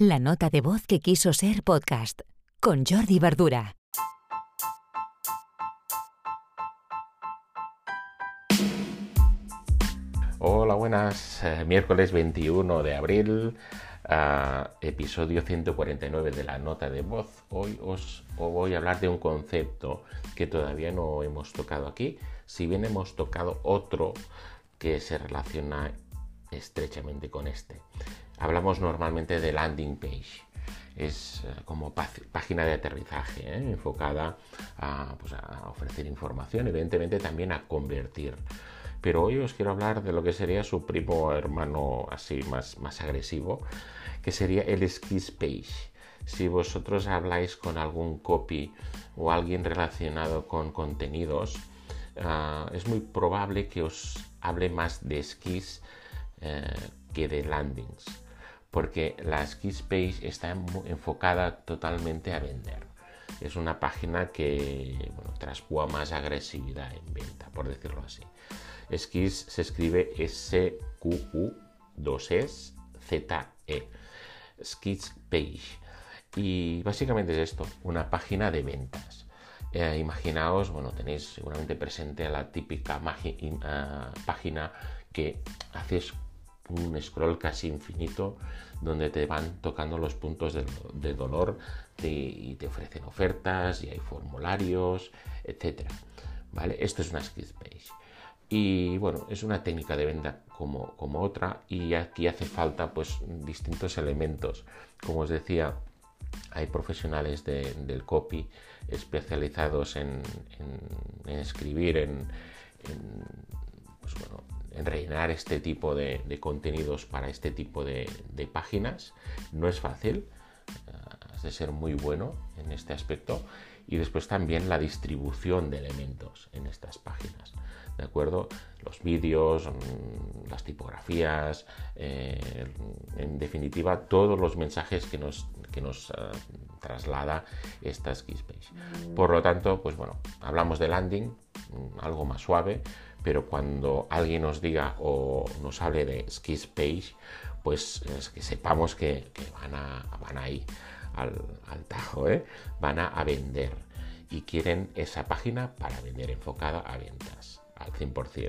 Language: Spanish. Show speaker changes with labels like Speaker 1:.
Speaker 1: La nota de voz que quiso ser podcast con Jordi Verdura.
Speaker 2: Hola, buenas. Eh, miércoles 21 de abril, ah, episodio 149 de la nota de voz. Hoy os voy a hablar de un concepto que todavía no hemos tocado aquí, si bien hemos tocado otro que se relaciona estrechamente con este. Hablamos normalmente de landing page. Es eh, como página de aterrizaje, ¿eh? enfocada pues, a, ofrecer información, evidentemente también a convertir. Pero hoy os quiero hablar de lo que sería su primo hermano así más, más agresivo, que sería el skis page. Si vosotros habláis con algún copy o alguien relacionado con contenidos, ah, es muy probable que os hable más de skis eh, que de landings porque la Skis Page está enfocada totalmente a vender. Es una página que bueno, más agresividad en venta, por decirlo así. Skis se escribe S-Q-U-2-S-Z-E. Skis Page. Y básicamente es esto, una página de ventas. Eh, imaginaos, bueno, tenéis seguramente presente la típica uh, página que haces un scroll casi infinito donde te van tocando los puntos de, dolor y te ofrecen ofertas y hay formularios, etc. ¿Vale? Esto es una skills page. Y bueno, es una técnica de venta como, como otra y aquí hace falta pues distintos elementos. Como os decía, hay profesionales del copy especializados en, escribir, en rellenar este tipo de, contenidos para este tipo de, páginas. No es fácil, eh, has de ser muy bueno en este aspecto. Y después también la distribución de elementos en estas páginas. ¿De acuerdo? Los vídeos, mm, las tipografías, eh, en definitiva, todos los mensajes que nos, que nos eh, traslada esta Skispace. Por lo tanto, pues bueno, hablamos de landing, mm, algo más suave, pero cuando alguien nos diga o nos hable de Skis Page, pues es que sepamos que, van, a, van al, al tajo, ¿eh? van a, a vender y quieren esa página para vender enfocada a ventas al 100%.